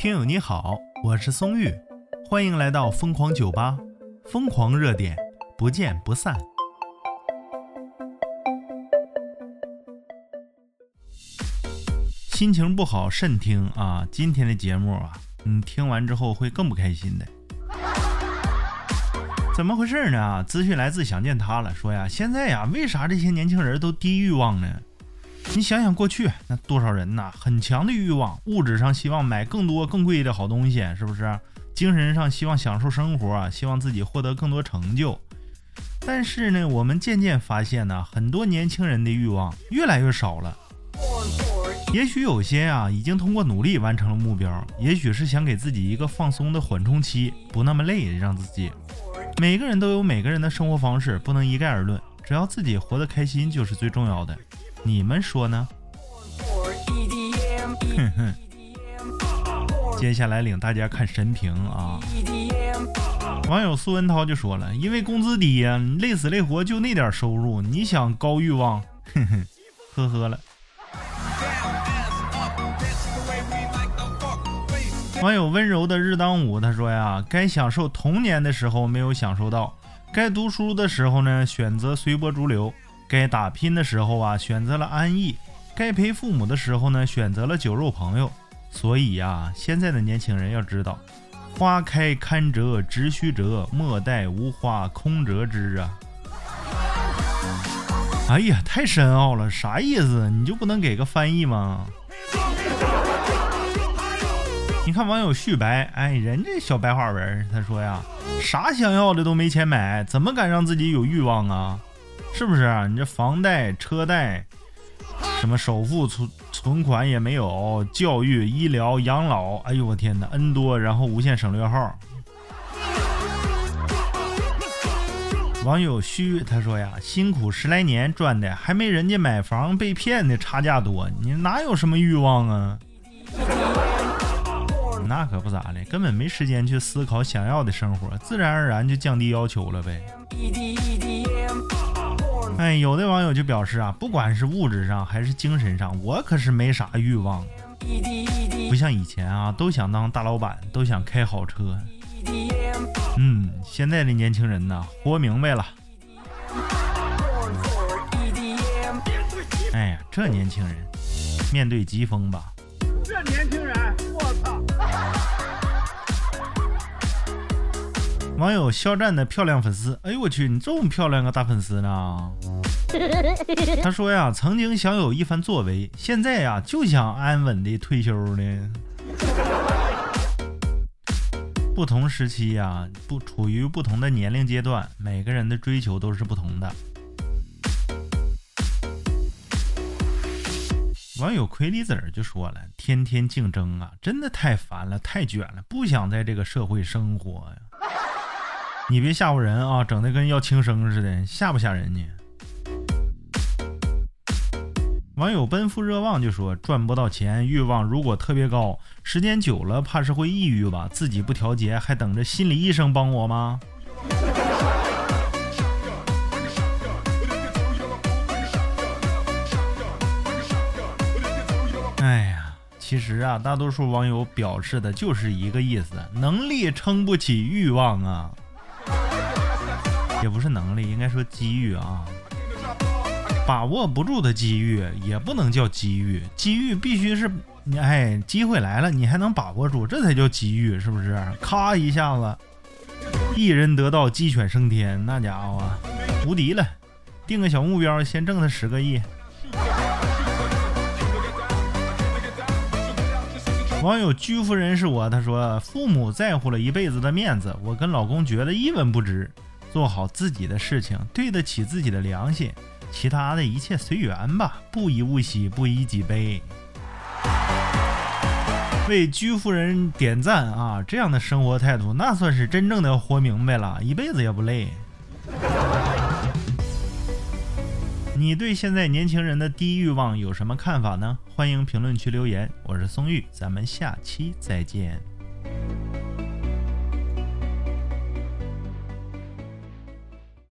听友你好，我是松玉，欢迎来到疯狂酒吧，疯狂热点，不见不散。心情不好慎听啊，今天的节目啊，你听完之后会更不开心的。怎么回事呢？资讯来自想见他了，说呀，现在呀，为啥这些年轻人都低欲望呢？你想想过去那多少人呐，很强的欲望，物质上希望买更多更贵的好东西，是不是？精神上希望享受生活，希望自己获得更多成就。但是呢，我们渐渐发现呢，很多年轻人的欲望越来越少了。也许有些啊，已经通过努力完成了目标，也许是想给自己一个放松的缓冲期，不那么累，让自己。每个人都有每个人的生活方式，不能一概而论。只要自己活得开心，就是最重要的。你们说呢？哼哼。接下来领大家看神评啊！网友苏文涛就说了：“因为工资低呀，累死累活就那点收入，你想高欲望？哼哼，呵呵了。”网友温柔的日当午他说呀：“该享受童年的时候没有享受到，该读书的时候呢选择随波逐流。”该打拼的时候啊，选择了安逸；该陪父母的时候呢，选择了酒肉朋友。所以呀，现在的年轻人要知道，花开堪折直须折，莫待无花空折枝啊！哎呀，太深奥了，啥意思？你就不能给个翻译吗？你看网友旭白，哎，人这小白话文，他说呀，啥想要的都没钱买，怎么敢让自己有欲望啊？是不是啊？你这房贷、车贷，什么首付存存款也没有，教育、医疗、养老，哎呦我天哪，N 多，然后无限省略号。网友虚他说呀，辛苦十来年赚的，还没人家买房被骗的差价多，你哪有什么欲望啊？那可不咋的，根本没时间去思考想要的生活，自然而然就降低要求了呗。哎，有的网友就表示啊，不管是物质上还是精神上，我可是没啥欲望，不像以前啊，都想当大老板，都想开好车。嗯，现在的年轻人呢，活明白了。哎呀，这年轻人，面对疾风吧。这年轻人，我操！网友肖战的漂亮粉丝，哎呦我去，你这么漂亮个大粉丝呢？他说呀，曾经想有一番作为，现在呀就想安稳的退休呢。不同时期呀，不处于不同的年龄阶段，每个人的追求都是不同的。网友葵离子儿就说了，天天竞争啊，真的太烦了，太卷了，不想在这个社会生活呀。你别吓唬人啊，整的跟要轻生似的，吓不吓人呢？网友奔赴热望就说：“赚不到钱，欲望如果特别高，时间久了怕是会抑郁吧？自己不调节，还等着心理医生帮我吗？”哎呀，其实啊，大多数网友表示的就是一个意思：能力撑不起欲望啊。也不是能力，应该说机遇啊！把握不住的机遇也不能叫机遇，机遇必须是你哎，机会来了你还能把握住，这才叫机遇，是不是？咔一下子，一人得道鸡犬升天，那家伙无敌了！定个小目标，先挣他十个亿。网友居夫人是我，他说父母在乎了一辈子的面子，我跟老公觉得一文不值。做好自己的事情，对得起自己的良心，其他的一切随缘吧。不以物喜，不以己悲。为居夫人点赞啊！这样的生活态度，那算是真正的活明白了，一辈子也不累。你对现在年轻人的低欲望有什么看法呢？欢迎评论区留言。我是松玉，咱们下期再见。